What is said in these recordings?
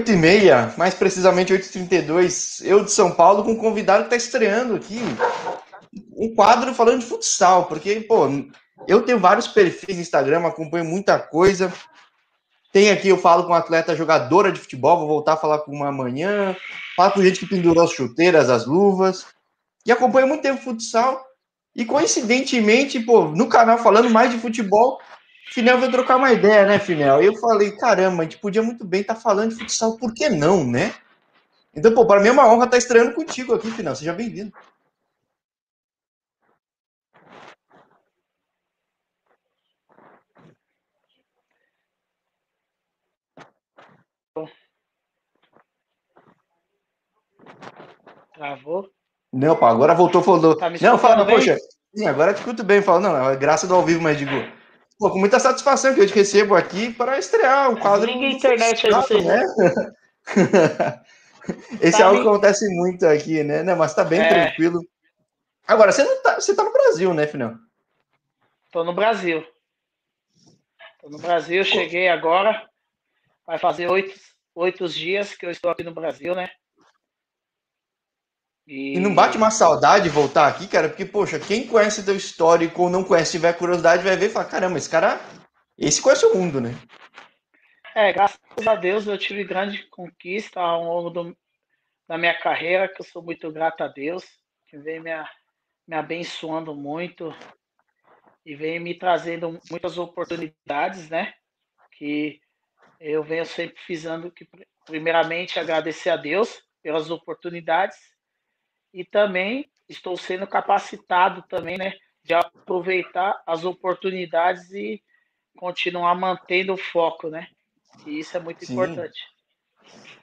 8 e meia, mais precisamente 8h32, eu de São Paulo, com um convidado que está estreando aqui um quadro falando de futsal, porque, pô, eu tenho vários perfis no Instagram, acompanho muita coisa. Tem aqui, eu falo com atleta jogadora de futebol, vou voltar a falar com uma amanhã, falo com gente que pendurou as chuteiras, as luvas, e acompanho muito tempo futsal. E coincidentemente, pô, no canal falando mais de futebol, Finel veio trocar uma ideia, né, Finel? E eu falei, caramba, a gente podia muito bem estar tá falando de futsal, por que não, né? Então, pô, para mim é uma honra estar tá estreando contigo aqui, Finel. Seja bem-vindo. Travou? Não, pá, agora voltou, falou. Tá não, fala, poxa, sim, agora te escuto bem. Fala, não, é graça do ao vivo, mas digo, pô, com muita satisfação que eu te recebo aqui para estrear o quadro. Liga a internet aí, você. Né? Esse tá é algo que acontece muito aqui, né? Não, mas tá bem é. tranquilo. Agora, você não tá, você tá no Brasil, né, Final? Tô no Brasil. Tô no Brasil, cheguei agora. Vai fazer oito, oito dias que eu estou aqui no Brasil, né? E... e... não bate uma saudade voltar aqui, cara, porque, poxa, quem conhece teu histórico ou não conhece, tiver curiosidade, vai ver e falar, caramba, esse cara, esse conhece o mundo, né? É, graças a Deus eu tive grande conquista ao longo do, da minha carreira, que eu sou muito grato a Deus, que vem me, me abençoando muito e vem me trazendo muitas oportunidades, né? Que eu venho sempre fazendo que, primeiramente, agradecer a Deus pelas oportunidades e também estou sendo capacitado também, né, de aproveitar as oportunidades e continuar mantendo o foco, né? E isso é muito Sim. importante.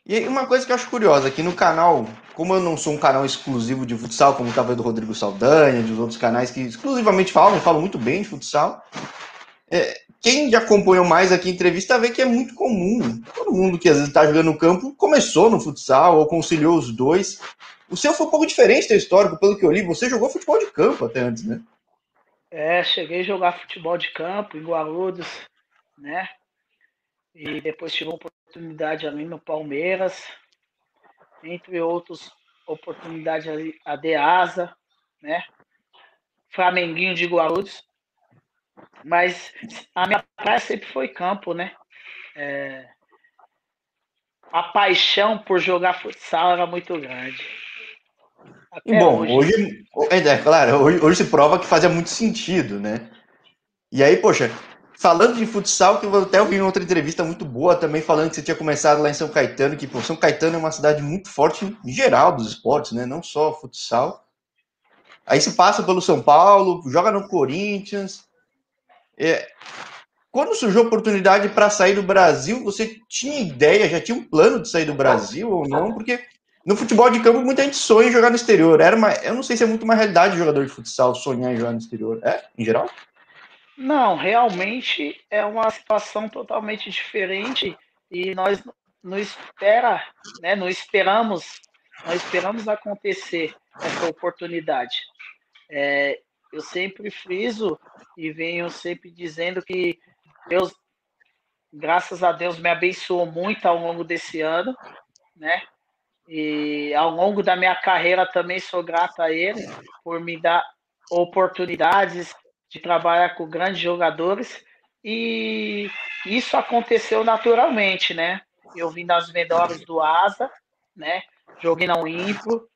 E uma coisa que eu acho curiosa, aqui no canal, como eu não sou um canal exclusivo de futsal, como estava do Rodrigo Saldanha, dos outros canais que exclusivamente falam, falam muito bem de futsal, é, quem já acompanhou mais aqui a entrevista vê que é muito comum. Todo mundo que às vezes está jogando no campo começou no futsal ou conciliou os dois. O seu foi um pouco diferente da histórico, pelo que eu li. Você jogou futebol de campo até antes, né? É, cheguei a jogar futebol de campo em Guarulhos, né? E depois tive uma oportunidade ali no Palmeiras, entre outras oportunidades ali, a Deasa, né? Flamenguinho de Guarulhos. Mas a minha praia sempre foi campo, né? É... A paixão por jogar futsal era muito grande. Bom, hoje, hoje é, é, claro, hoje, hoje se prova que fazia muito sentido, né? E aí, poxa, falando de futsal, que eu até ouvi em outra entrevista muito boa também, falando que você tinha começado lá em São Caetano, que pô, São Caetano é uma cidade muito forte em geral dos esportes, né? Não só futsal. Aí se passa pelo São Paulo, joga no Corinthians. É, quando surgiu a oportunidade para sair do Brasil, você tinha ideia, já tinha um plano de sair do Brasil ou não? Porque no futebol de campo, muita gente sonha em jogar no exterior. Era uma, eu não sei se é muito uma realidade de jogador de futsal sonhar em jogar no exterior. É, em geral? Não, realmente é uma situação totalmente diferente e nós não espera, né, não esperamos, nós esperamos acontecer essa oportunidade. É, eu sempre friso e venho sempre dizendo que Deus, graças a Deus, me abençoou muito ao longo desse ano, né? E ao longo da minha carreira também sou grato a ele por me dar oportunidades de trabalhar com grandes jogadores. E isso aconteceu naturalmente, né? Eu vim das menores do Asa, né? Joguei na Uimpro,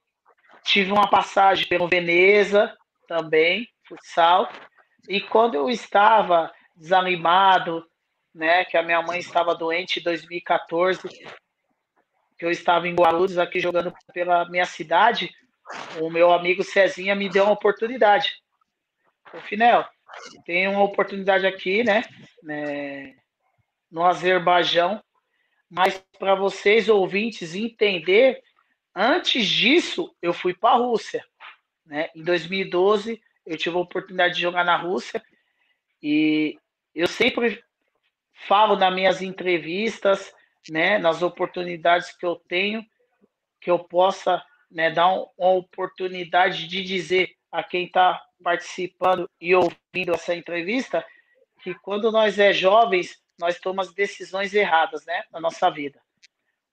tive uma passagem pelo Veneza também, futsal. E quando eu estava desanimado, né, que a minha mãe estava doente em 2014, que eu estava em Guarulhos aqui jogando pela minha cidade, o meu amigo Cezinha me deu uma oportunidade. O Finel, tem uma oportunidade aqui, né, né no Azerbaijão, mas para vocês ouvintes entender, antes disso eu fui para a Rússia, né? Em 2012 eu tive a oportunidade de jogar na Rússia e eu sempre falo nas minhas entrevistas né, nas oportunidades que eu tenho, que eu possa né, dar uma oportunidade de dizer a quem está participando e ouvindo essa entrevista que quando nós é jovens, nós tomamos decisões erradas né, na nossa vida.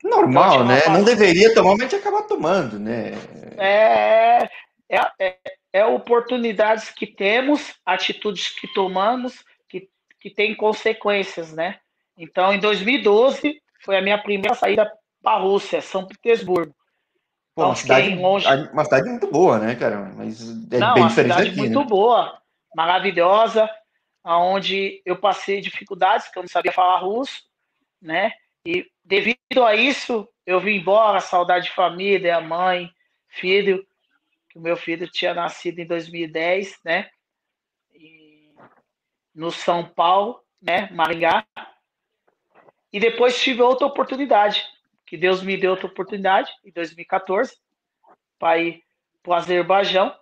Normal, então, né? Não deveria tomar, mas a gente acaba tomando, né? É, é, é, é, oportunidades que temos, atitudes que tomamos, que, que tem consequências, né? Então, em 2012, foi a minha primeira saída para a Rússia, São Petersburgo. Pô, então, uma, cidade, longe... uma cidade muito boa, né, cara? Mas é Não, bem uma diferente cidade muito né? boa, maravilhosa, onde eu passei dificuldades, que eu não sabia falar russo, né? E devido a isso, eu vim embora, saudade de família, a mãe, filho, que o meu filho tinha nascido em 2010, né? E no São Paulo, né? Maringá. E depois tive outra oportunidade, que Deus me deu outra oportunidade em 2014 para ir para o Azerbaijão.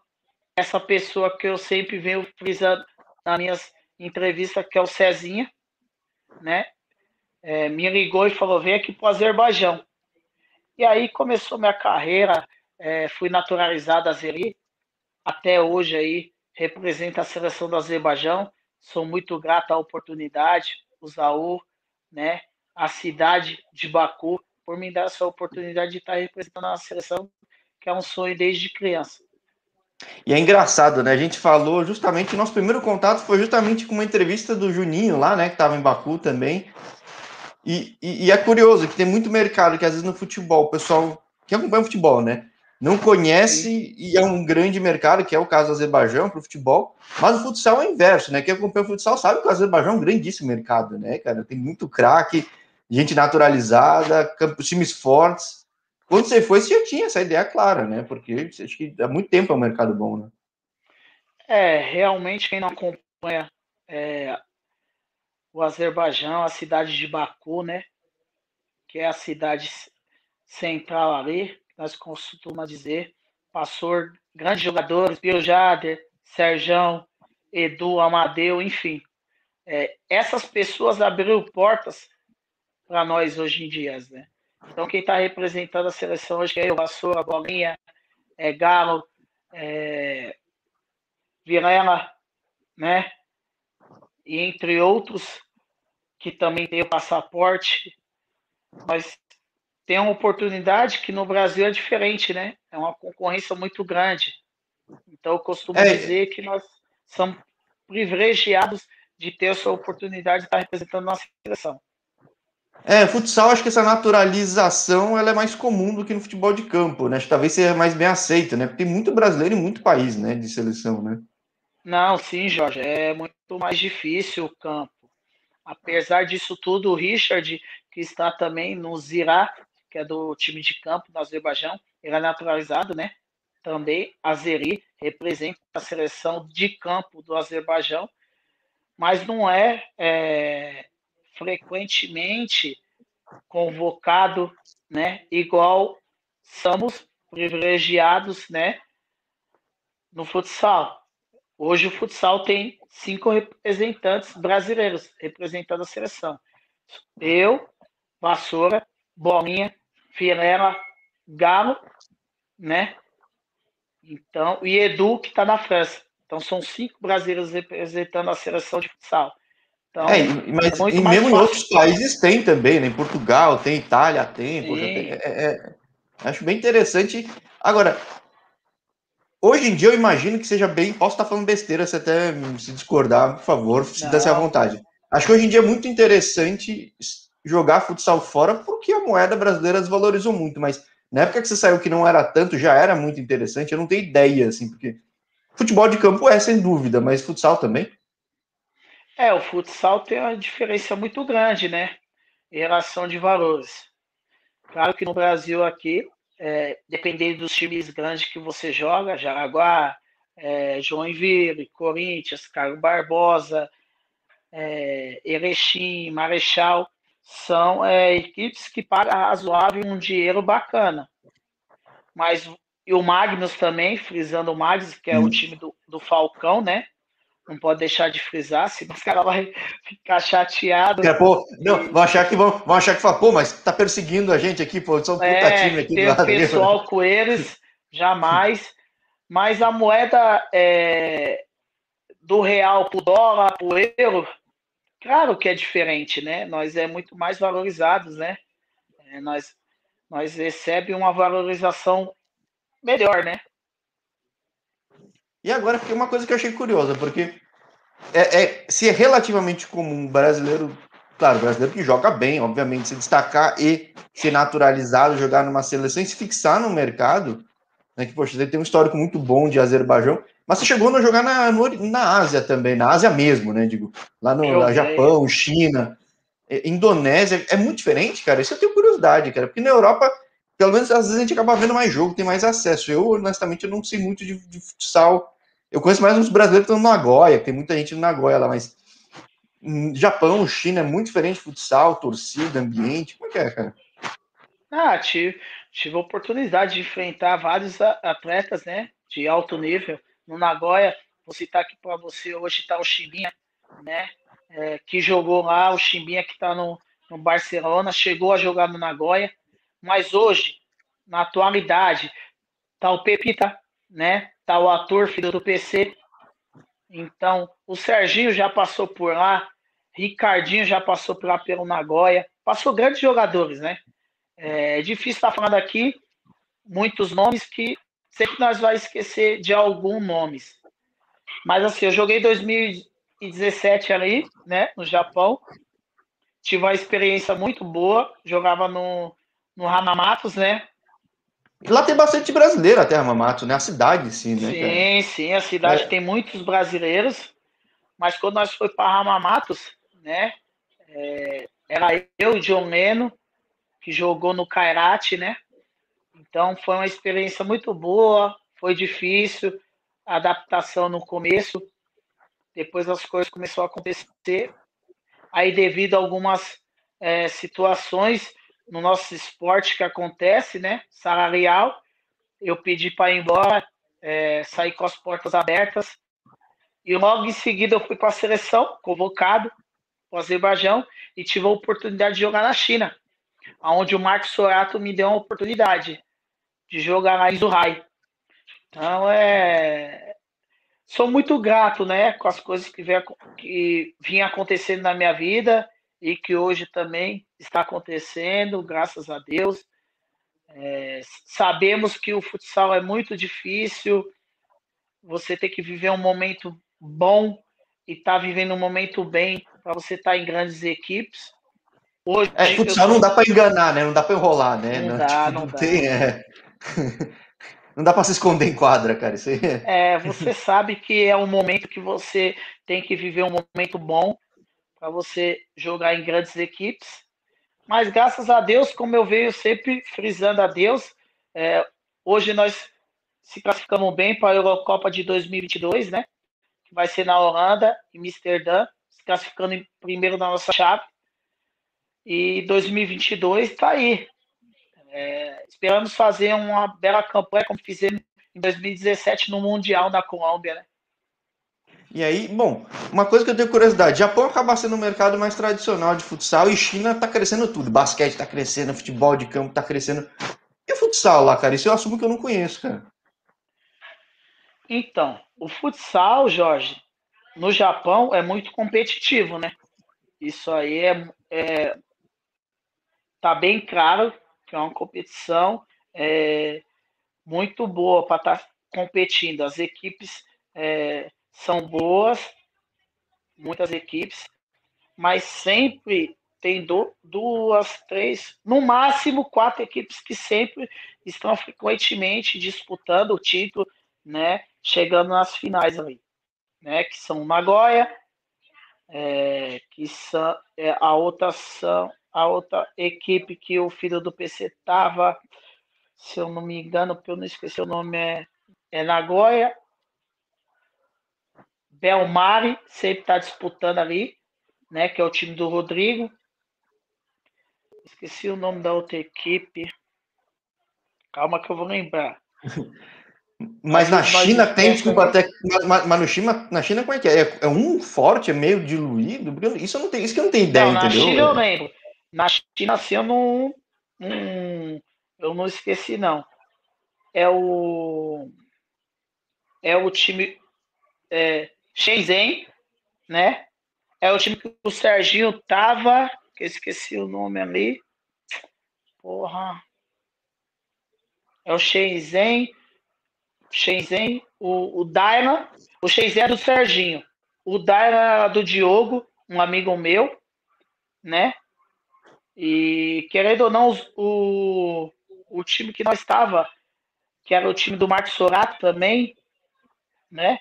Essa pessoa que eu sempre venho frisando nas minhas entrevistas, que é o Cezinha, né? É, me ligou e falou: vem aqui para o Azerbaijão. E aí começou minha carreira, é, fui naturalizado azeri, até hoje aí representa a seleção do Azerbaijão. Sou muito grato à oportunidade, o Zaur, né? A cidade de Baku por me dar essa oportunidade de estar representando a seleção, que é um sonho desde criança. E é engraçado, né? A gente falou justamente, nosso primeiro contato foi justamente com uma entrevista do Juninho lá, né? Que estava em Baku também. E, e, e, é curioso que tem muito mercado que às vezes no futebol, o pessoal que acompanha o futebol, né? Não conhece e é um grande mercado, que é o caso do Azerbaijão para o futebol, mas o futsal é o inverso, né? Quem acompanha o futsal sabe que o Azerbaijão é um grandíssimo mercado, né, cara? Tem muito craque, gente naturalizada, times fortes. Quando você foi, você já tinha essa ideia clara, né? Porque acho que há muito tempo é um mercado bom, né? É, realmente, quem não acompanha é, o Azerbaijão, a cidade de Baku, né? Que é a cidade central ali, nós costumamos dizer. Passou grandes jogadores, Bill Jader, Serjão, Edu, Amadeu, enfim. É, essas pessoas abriram portas para nós hoje em dia, né? Então, quem está representando a seleção hoje é eu, Vassoura, Bolinha, é Galo, é, Virela, né? E entre outros que também tem o passaporte, mas tem uma oportunidade que no Brasil é diferente, né? É uma concorrência muito grande. Então, eu costumo é. dizer que nós somos privilegiados de ter essa oportunidade de estar representando a nossa seleção. É, futsal, acho que essa naturalização ela é mais comum do que no futebol de campo, né? Acho que talvez seja mais bem aceita, né? Porque tem muito brasileiro e muito país, né, de seleção, né? Não, sim, Jorge, é muito mais difícil o campo. Apesar disso tudo, o Richard, que está também no Zirá, que é do time de campo do Azerbaijão, ele é naturalizado, né? Também Azeri representa a seleção de campo do Azerbaijão, mas não é, é frequentemente convocado, né? Igual somos privilegiados, né? No futsal. Hoje o futsal tem cinco representantes brasileiros representando a seleção. Eu, Vassoura, Bolinha, Firela, Galo, né? Então, e Edu, que está na França. Então, são cinco brasileiros representando a seleção de futsal. Então, é, mas é e mesmo em outros países tem também, né? Em Portugal tem, Itália tem. Poxa, tem é, é, acho bem interessante. Agora, hoje em dia eu imagino que seja bem. Posso estar falando besteira, se até se discordar, por favor, sinta-se à vontade. Acho que hoje em dia é muito interessante jogar futsal fora porque a moeda brasileira desvalorizou muito, mas na época que você saiu que não era tanto, já era muito interessante. Eu não tenho ideia, assim, porque futebol de campo é sem dúvida, mas futsal também. É, o futsal tem uma diferença muito grande, né? Em relação de valores. Claro que no Brasil aqui, é, dependendo dos times grandes que você joga, Jaraguá, é, Joinville, Corinthians, Carlos Barbosa, é, Erechim, Marechal, são é, equipes que pagam razoável um dinheiro bacana. Mas e o Magnus também, frisando o Magnus, que é o time do, do Falcão, né? Não pode deixar de frisar, senão os caras vão ficar chateados. É, pô, não, vão achar que vão, vão achar que fala, pô, mas tá perseguindo a gente aqui, pô, são um é, puta time aqui do lado. pessoal com eles, jamais. Mas a moeda é, do real pro dólar, pro euro, claro que é diferente, né? Nós é muito mais valorizados, né? É, nós, nós recebe uma valorização melhor, né? E agora fiquei uma coisa que eu achei curiosa, porque é, é, se é relativamente comum brasileiro, claro, brasileiro que joga bem, obviamente, se destacar e ser naturalizado, jogar numa seleção e se fixar no mercado, né, que, poxa, você tem um histórico muito bom de Azerbaijão, mas você chegou a jogar na, na Ásia também, na Ásia mesmo, né, digo, lá no Japão, China, Indonésia, é muito diferente, cara, isso eu tenho curiosidade, cara, porque na Europa, pelo menos às vezes a gente acaba vendo mais jogo, tem mais acesso, eu honestamente eu não sei muito de, de futsal, eu conheço mais uns brasileiros que estão no Nagoya, tem muita gente no Nagoya lá, mas Japão, China é muito diferente futsal, torcida, ambiente. Como é que é, cara? Ah, tive, tive a oportunidade de enfrentar vários atletas, né, de alto nível no Nagoya. Vou citar aqui para você, hoje está o Chimbinha, né, é, que jogou lá, o Chimbinha que está no, no Barcelona, chegou a jogar no Nagoya, mas hoje, na atualidade, tá o Pepita, né, tá o ator filho do PC. Então, o Serginho já passou por lá, Ricardinho já passou por lá pelo Nagoya, passou grandes jogadores, né? É difícil estar falando aqui muitos nomes que sempre nós vai esquecer de alguns nomes. Mas assim, eu joguei 2017 ali, né, no Japão. Tive uma experiência muito boa, jogava no, no Hamamatsu, né? Lá tem bastante brasileiro até Hamamatsu, né? A cidade, sim, né? Sim, cara? sim, a cidade é. tem muitos brasileiros. Mas quando nós fomos para Hamamatsu, né? É, era eu, John Leno, que jogou no Kairat, né? Então foi uma experiência muito boa, foi difícil, a adaptação no começo, depois as coisas começaram a acontecer. Aí devido a algumas é, situações, no nosso esporte que acontece, né? Salarial. Eu pedi para ir embora, é, sair com as portas abertas. E logo em seguida eu fui para a seleção, convocado para o Azerbaijão, e tive a oportunidade de jogar na China, onde o Marcos Sorato me deu uma oportunidade de jogar na Izuhai. Então é. Sou muito grato, né, com as coisas que, vem, que vinha acontecendo na minha vida e que hoje também está acontecendo, graças a Deus. É, sabemos que o futsal é muito difícil, você tem que viver um momento bom e tá vivendo um momento bem para você estar tá em grandes equipes. Hoje, é, futsal não dá para enganar, né? Não dá para enrolar, né? Não, não dá, tipo, não, dá. Tem, é... não dá para se esconder em quadra, cara. Isso aí é... é, você sabe que é um momento que você tem que viver um momento bom para você jogar em grandes equipes. Mas graças a Deus, como eu venho sempre frisando a Deus, é, hoje nós se classificamos bem para a Eurocopa de 2022, né? Que vai ser na Holanda, em Amsterdã, se classificando em primeiro na nossa chave. E 2022 está aí. É, esperamos fazer uma bela campanha como fizemos em 2017 no Mundial na Colômbia, né? E aí, bom, uma coisa que eu tenho curiosidade: Japão acaba sendo um mercado mais tradicional de futsal e China tá crescendo tudo. Basquete tá crescendo, futebol de campo tá crescendo. E o futsal lá, cara? Isso eu assumo que eu não conheço, cara. Então, o futsal, Jorge, no Japão é muito competitivo, né? Isso aí é, é tá bem claro que é uma competição é, muito boa para estar tá competindo. As equipes é, são boas, muitas equipes, mas sempre tem do, duas, três, no máximo quatro equipes que sempre estão frequentemente disputando o título, né? Chegando nas finais ali, né? Que são Nagoya, é, que são é, a outra são a outra equipe que o filho do PC tava, se eu não me engano, porque eu não esqueci o nome é, é Nagoya Belmari sempre está disputando ali, né? Que é o time do Rodrigo. Esqueci o nome da outra equipe. Calma que eu vou lembrar. Mas na China tem, desculpa, até. Mas, mas, no China, na China, como é que é? é? é? um forte, é meio diluído? Isso eu não tenho, isso que eu não tenho ideia, não, na entendeu? Na China eu lembro. Na China, assim, eu não. Hum, eu não esqueci, não. É o. É o time. É, Shenzhen, né? É o time que o Serginho tava, que eu esqueci o nome ali. Porra. é o Shenzhen, Shenzhen, o, o Daina, o Shenzhen é do Serginho, o Daina é do Diogo, um amigo meu, né? E querendo ou não, o, o time que nós estava, que era o time do Marcos Sorato também, né?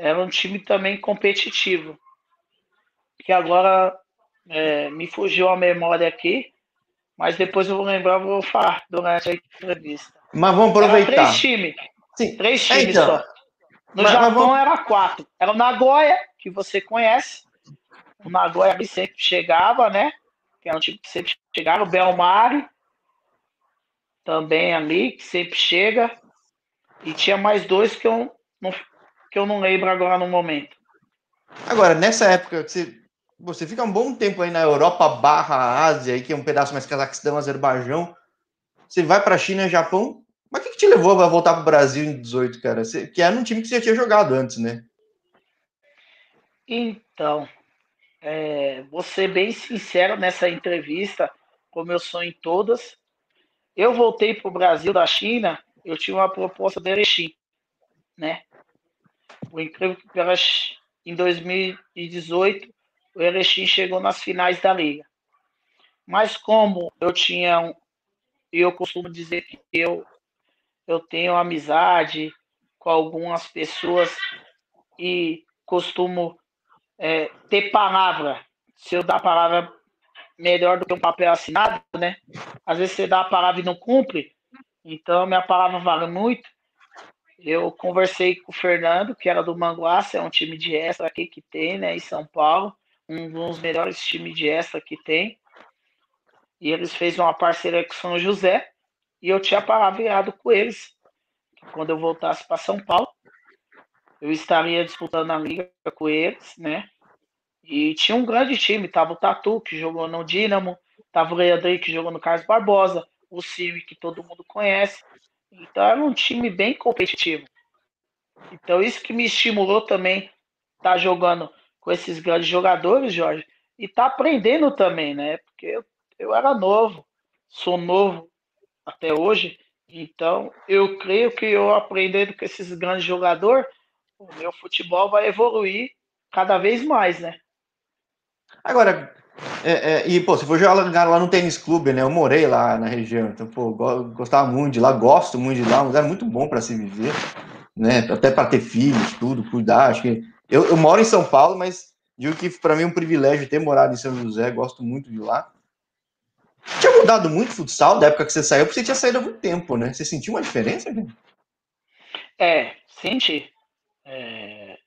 Era um time também competitivo. Que agora é, me fugiu a memória aqui, mas depois eu vou lembrar, vou falar durante a entrevista. Mas vamos aproveitar. Era três times. Sim. Três times então, só. No mas, Japão mas vamos... era quatro. Era o Nagoya, que você conhece. O Nagoya sempre chegava, né? Que era um time que sempre chegava. O Belmari, também ali, que sempre chega. E tinha mais dois que eu não, que eu não lembro agora no momento. Agora, nessa época, você, você fica um bom tempo aí na Europa barra Ásia, aí, que é um pedaço mais Cazaquistão, Azerbaijão. Você vai para China e Japão. Mas o que, que, te levou a voltar para o Brasil em 18, cara? Você, que era um time que você já tinha jogado antes, né? Então, é, vou ser bem sincero nessa entrevista, como eu sou em todas. Eu voltei para o Brasil da China, eu tinha uma proposta do Erechim, né? O incrível que em 2018 o Erechim chegou nas finais da liga. Mas como eu tinha um, eu costumo dizer que eu eu tenho amizade com algumas pessoas e costumo é, ter palavra. Se eu dar palavra melhor do que um papel assinado, né? Às vezes você dá a palavra e não cumpre. Então minha palavra vale muito. Eu conversei com o Fernando, que era do Manguaça, é um time de extra aqui que tem, né, em São Paulo, um dos melhores times de extra que tem. E eles fez uma parceria com São José, e eu tinha palavreado com eles que quando eu voltasse para São Paulo, eu estaria disputando a liga com eles, né? E tinha um grande time, tava o Tatu, que jogou no Dínamo, tava o Leandro, que jogou no Carlos Barbosa, o Silvio, que todo mundo conhece, então era um time bem competitivo. Então isso que me estimulou também estar tá jogando com esses grandes jogadores, Jorge, e tá aprendendo também, né? Porque eu, eu era novo, sou novo até hoje, então eu creio que eu aprendendo com esses grandes jogadores, o meu futebol vai evoluir cada vez mais, né? Agora, é, é, e, pô, se for jogar lá no tênis clube, né? Eu morei lá na região, então, pô, gostava muito de lá, gosto muito de lá, um lugar muito bom para se viver, né? Até para ter filhos, tudo, cuidar. Acho que eu, eu moro em São Paulo, mas digo que para mim é um privilégio ter morado em São José, gosto muito de lá. Tinha mudado muito o futsal da época que você saiu, porque você tinha saído há muito tempo, né? Você sentiu uma diferença? Né? É, senti. É,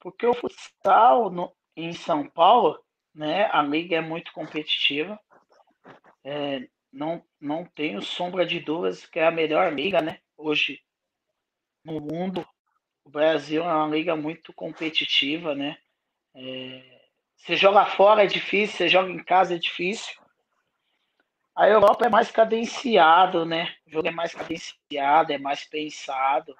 porque o futsal no, em São Paulo né? A liga é muito competitiva. É, não, não tenho sombra de dúvidas que é a melhor liga, né? Hoje no mundo, o Brasil é uma liga muito competitiva, né? É, você joga fora é difícil, você joga em casa é difícil. A Europa é mais cadenciado, né? O jogo é mais cadenciado, é mais pensado.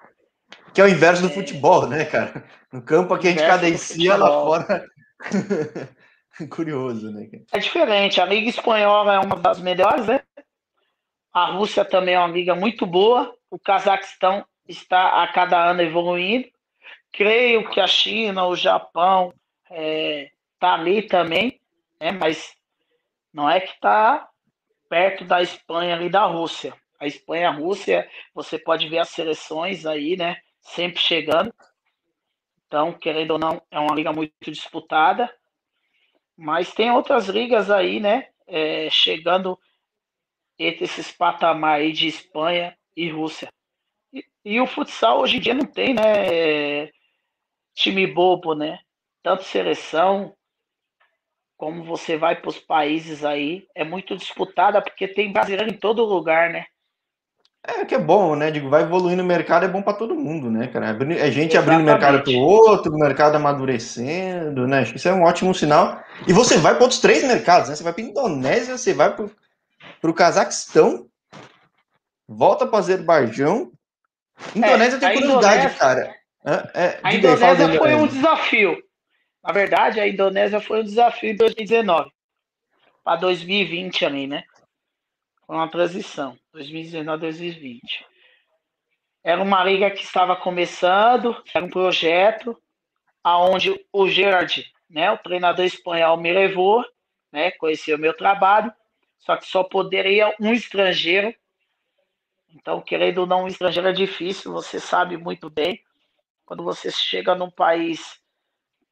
Que é o inverso do é... futebol, né, cara? No campo aqui a gente cadencia, lá fora. Curioso, né? É diferente. A Liga Espanhola é uma das melhores, né? A Rússia também é uma liga muito boa. O Cazaquistão está a cada ano evoluindo. Creio que a China, o Japão é, tá ali também, né? Mas não é que está perto da Espanha e da Rússia. A Espanha, a Rússia, você pode ver as seleções aí, né? Sempre chegando. Então, querendo ou não, é uma liga muito disputada. Mas tem outras ligas aí, né? É, chegando entre esses patamares de Espanha e Rússia. E, e, o futsal hoje em dia não tem, né? Time bobo, né? Tanto seleção como você vai para os países aí, é muito disputada porque tem brasileiro em todo lugar, né? É que é bom, né? Digo, vai evoluindo o mercado, é bom para todo mundo, né, cara? É gente Exatamente. abrindo mercado para o outro, o mercado amadurecendo, né? Acho que isso é um ótimo sinal. E você vai para outros três mercados, né? Você vai para Indonésia, você vai para o Cazaquistão, volta para Azerbaijão. Indonésia é, tem curiosidade, Indonésia, cara. É, é, a Indonésia aí, foi um desafio. Na verdade, a Indonésia foi um desafio em 2019 para 2020 ali, né? Foi uma transição, 2019 2020. era uma liga que estava começando, era um projeto aonde o Gerard, né, o treinador espanhol, me levou, né, conheceu meu trabalho, só que só poderia um estrangeiro. Então, querendo ou não, um estrangeiro é difícil, você sabe muito bem. Quando você chega num país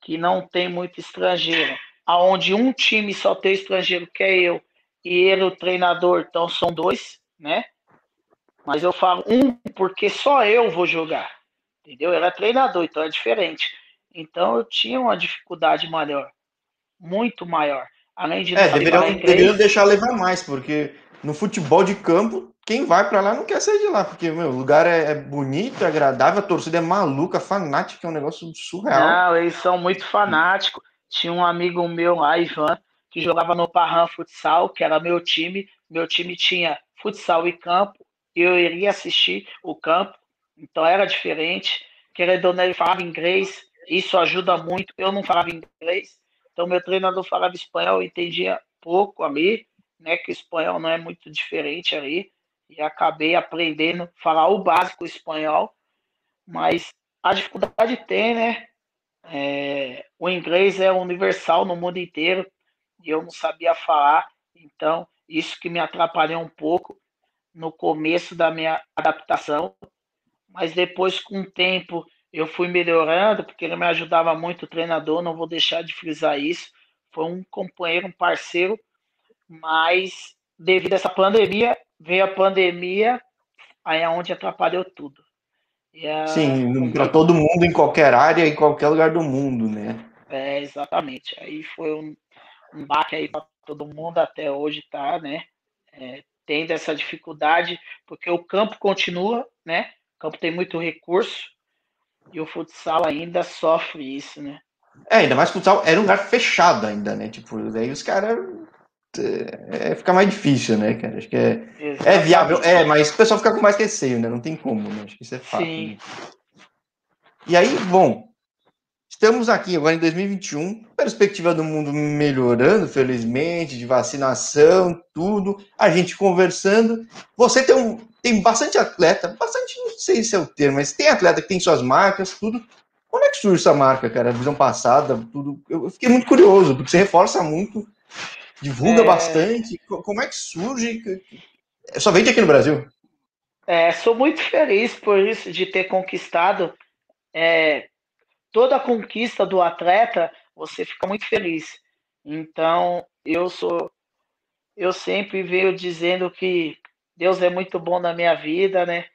que não tem muito estrangeiro, aonde um time só tem estrangeiro, que é eu, e ele, o treinador, então são dois, né? Mas eu falo um porque só eu vou jogar, entendeu? Ele é treinador, então é diferente. Então eu tinha uma dificuldade maior, muito maior. Além de é, deveriam, inglês, deveriam deixar levar mais, porque no futebol de campo, quem vai para lá não quer sair de lá, porque meu, o lugar é, é, bonito, é agradável, a torcida é maluca, fanática, é um negócio surreal. Não, eles são muito fanáticos. Tinha um amigo meu lá, Ivan, que jogava no Parram Futsal, que era meu time. Meu time tinha futsal e campo. Eu iria assistir o campo, então era diferente. Querendo ou não, ele falava inglês, isso ajuda muito. Eu não falava inglês, então meu treinador falava espanhol, eu entendia pouco ali, né? Que o espanhol não é muito diferente ali. E acabei aprendendo a falar o básico espanhol, mas a dificuldade tem, né? É, o inglês é universal no mundo inteiro e eu não sabia falar, então isso que me atrapalhou um pouco no começo da minha adaptação, mas depois com o tempo eu fui melhorando, porque ele me ajudava muito, o treinador, não vou deixar de frisar isso, foi um companheiro, um parceiro, mas devido a essa pandemia, veio a pandemia, aí é onde atrapalhou tudo. A... Sim, para todo mundo, em qualquer área, em qualquer lugar do mundo, né? É, exatamente. Aí foi um, um baque aí para todo mundo, até hoje tá, né? É, tendo essa dificuldade, porque o campo continua, né? O campo tem muito recurso e o futsal ainda sofre isso, né? É, ainda mais que o futsal era um lugar fechado ainda, né? Tipo, daí os caras. É, fica mais difícil, né, cara? Acho que é, é viável, é, mas o pessoal fica com mais receio, né? Não tem como, né? Acho que isso é fato. Sim. Né? E aí, bom, Estamos aqui agora em 2021, perspectiva do mundo melhorando, felizmente, de vacinação, tudo, a gente conversando. Você tem, um, tem bastante atleta, bastante, não sei se é o termo, mas tem atleta que tem suas marcas, tudo. Como é que surge essa marca, cara? A visão passada, tudo. Eu fiquei muito curioso, porque você reforça muito, divulga é... bastante. Como é que surge? Só vende aqui no Brasil? É, sou muito feliz por isso, de ter conquistado. É, toda conquista do atleta, você fica muito feliz. Então, eu sou eu sempre venho dizendo que Deus é muito bom na minha vida, né?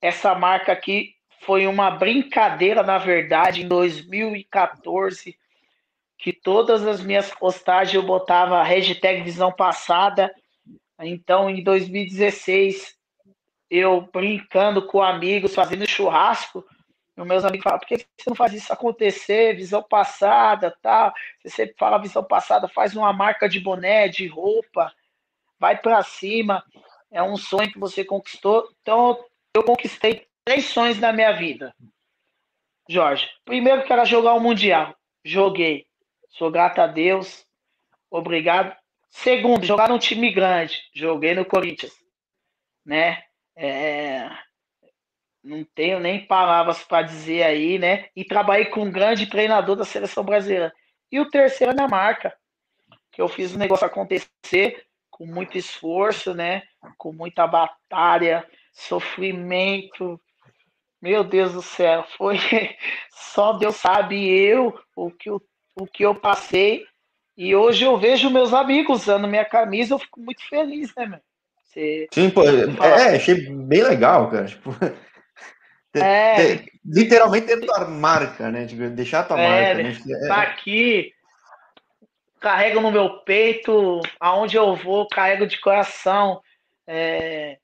Essa marca aqui foi uma brincadeira, na verdade, em 2014, que todas as minhas postagens eu botava a hashtag visão passada. Então, em 2016, eu brincando com amigos, fazendo churrasco, os meus amigos falam, por que você não faz isso acontecer? Visão passada, tal. Você sempre fala visão passada, faz uma marca de boné, de roupa, vai para cima. É um sonho que você conquistou. Então, eu conquistei três sonhos na minha vida. Jorge, primeiro que era jogar o Mundial. Joguei. Sou grato a Deus. Obrigado. Segundo, jogar num time grande. Joguei no Corinthians. Né? É, não tenho nem palavras para dizer aí, né? E trabalhei com um grande treinador da seleção brasileira. E o terceiro é minha marca, que eu fiz o negócio acontecer com muito esforço, né? Com muita batalha, sofrimento. Meu Deus do céu, foi só Deus sabe eu o que, o, o que eu passei. E hoje eu vejo meus amigos usando minha camisa, eu fico muito feliz, né, meu? Você Sim, pô, é, achei bem legal, cara. Tipo, é. Literalmente ter tua marca, né? Tipo, deixar tua é, marca. Né? É. Tá aqui, carrego no meu peito, aonde eu vou, carrego de coração. É,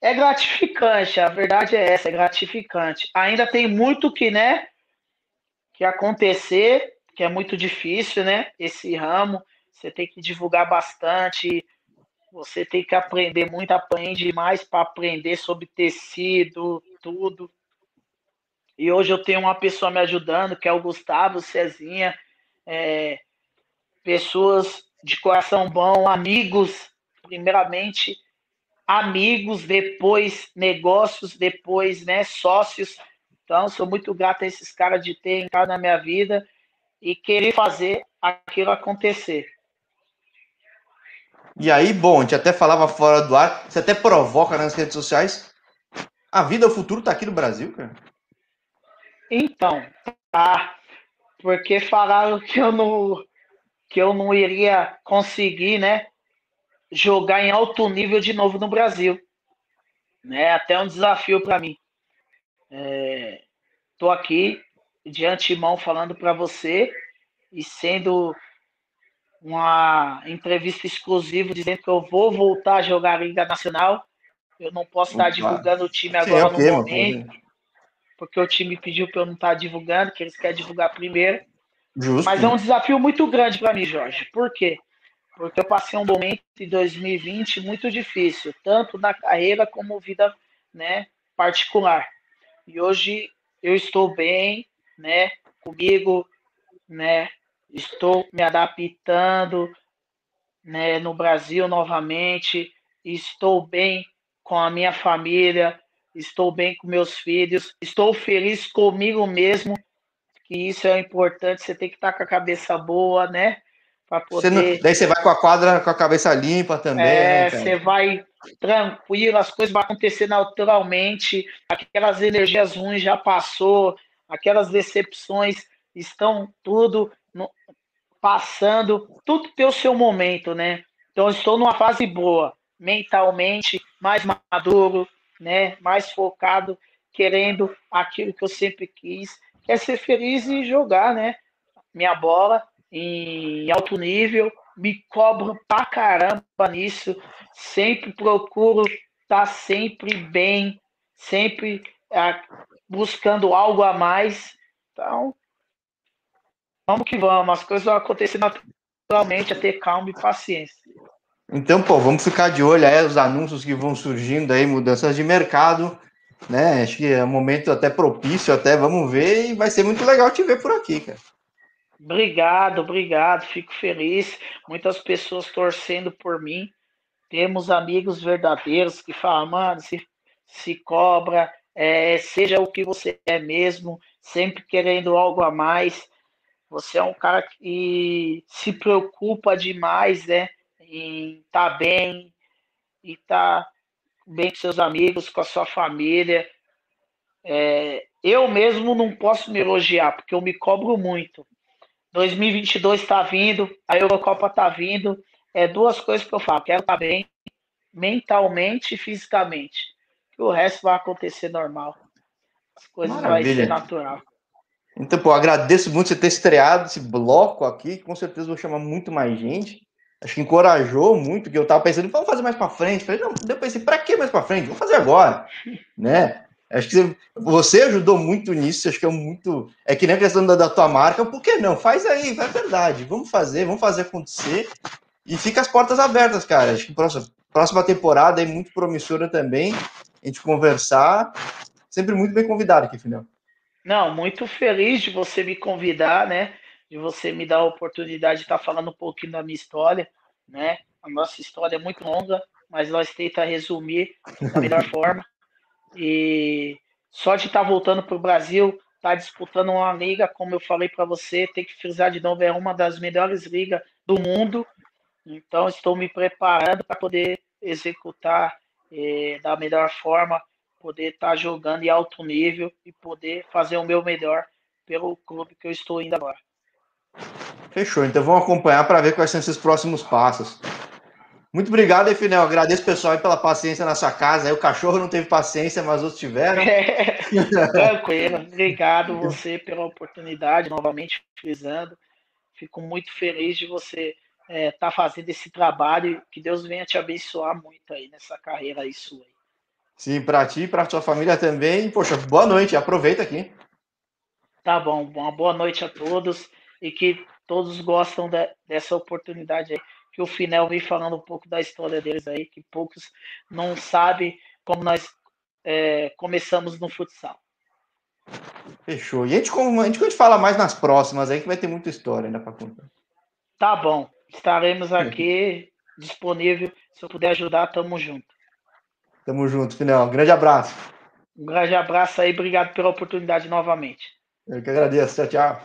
é gratificante, a verdade é essa, é gratificante. Ainda tem muito que, né, que acontecer, que é muito difícil, né? Esse ramo, você tem que divulgar bastante, você tem que aprender muito, aprende mais para aprender sobre tecido, tudo. E hoje eu tenho uma pessoa me ajudando, que é o Gustavo Cezinha, é, pessoas de coração bom, amigos, primeiramente, amigos, depois negócios, depois né, sócios. Então, sou muito grato a esses caras de ter entrado na minha vida e querer fazer aquilo acontecer. E aí, bom, a gente até falava fora do ar, você até provoca nas redes sociais. A vida, o futuro tá aqui no Brasil, cara? Então, tá. Porque falaram que eu não, que eu não iria conseguir, né, jogar em alto nível de novo no Brasil. Né? Até um desafio para mim. É, aqui de antemão falando para você e sendo uma entrevista exclusiva dizendo que eu vou voltar a jogar a Liga Nacional. Eu não posso estar divulgando o time agora Sim, no momento, porque o time pediu para eu não estar divulgando, que eles querem divulgar primeiro. Justo. Mas é um desafio muito grande para mim, Jorge. Por quê? Porque eu passei um momento em 2020 muito difícil, tanto na carreira como vida né, particular. E hoje eu estou bem, né, comigo, né, estou me adaptando né, no Brasil novamente, estou bem com a minha família, estou bem com meus filhos, estou feliz comigo mesmo, que isso é importante, você tem que estar com a cabeça boa, né? Poder... Você não... Daí você vai com a quadra com a cabeça limpa também. É, né, você vai tranquilo, as coisas vão acontecer naturalmente, aquelas energias ruins já passou, aquelas decepções estão tudo no, passando, tudo tem o seu momento, né? Então, estou numa fase boa, mentalmente, mais maduro, né? Mais focado, querendo aquilo que eu sempre quis, que é ser feliz e jogar, né? Minha bola em alto nível, me cobro pra caramba nisso, sempre procuro estar tá sempre bem, sempre é, buscando algo a mais. Então, vamos que vamos, as coisas vão acontecer naturalmente, a ter calma e paciência. Então, pô, vamos ficar de olho aí os anúncios que vão surgindo aí, mudanças de mercado, né? Acho que é um momento até propício, até vamos ver, e vai ser muito legal te ver por aqui, cara. Obrigado, obrigado, fico feliz. Muitas pessoas torcendo por mim. Temos amigos verdadeiros que falam, mano, se, se cobra, é, seja o que você é mesmo, sempre querendo algo a mais. Você é um cara que se preocupa demais, né? Em estar tá bem, e estar tá bem com seus amigos, com a sua família. É, eu mesmo não posso me elogiar, porque eu me cobro muito. 2022 está vindo, a Eurocopa está vindo. É duas coisas que eu falo: quero estar tá bem mentalmente e fisicamente. Que o resto vai acontecer normal. As coisas Maravilha. vai ser natural. Então, pô, agradeço muito você ter estreado esse bloco aqui. Com certeza vou chamar muito mais gente. Acho que encorajou muito, que eu tava pensando, vamos fazer mais para frente. Falei, não, depois pensei, para que mais para frente? Vou fazer agora, né? Acho que você ajudou muito nisso, acho que é muito. É que nem a questão da, da tua marca, por que não? Faz aí, é verdade. Vamos fazer, vamos fazer acontecer. E fica as portas abertas, cara. Acho que próxima, próxima temporada é muito promissora também. A gente conversar. Sempre muito bem convidado aqui, final. Não, muito feliz de você me convidar, né? De você me dar a oportunidade de estar falando um pouquinho da minha história, né? A nossa história é muito longa, mas nós tentamos resumir da melhor forma. E só de estar tá voltando para o Brasil, estar tá disputando uma liga, como eu falei para você, tem que frisar de novo, é uma das melhores ligas do mundo. Então, estou me preparando para poder executar eh, da melhor forma, poder estar tá jogando em alto nível e poder fazer o meu melhor pelo clube que eu estou indo agora. Fechou, então vamos acompanhar para ver quais são esses próximos passos. Muito obrigado, Efinel. Agradeço, pessoal, pela paciência na sua casa. Aí o cachorro não teve paciência, mas outros tiveram. É, tranquilo. Obrigado você pela oportunidade, novamente frisando. Fico muito feliz de você estar é, tá fazendo esse trabalho. Que Deus venha te abençoar muito aí nessa carreira aí sua. Sim, para ti e para sua família também. Poxa, boa noite. Aproveita aqui. Tá bom. Uma boa noite a todos e que todos gostam de, dessa oportunidade aí que o Finel vem falando um pouco da história deles aí, que poucos não sabem como nós é, começamos no futsal. Fechou. E a gente, a gente, a gente fala mais nas próximas aí, que vai ter muita história ainda para contar. Tá bom. Estaremos aqui disponível. Se eu puder ajudar, tamo junto. Tamo junto, Finão. Um grande abraço. Um grande abraço aí, obrigado pela oportunidade novamente. Eu que agradeço. Tchau, tchau.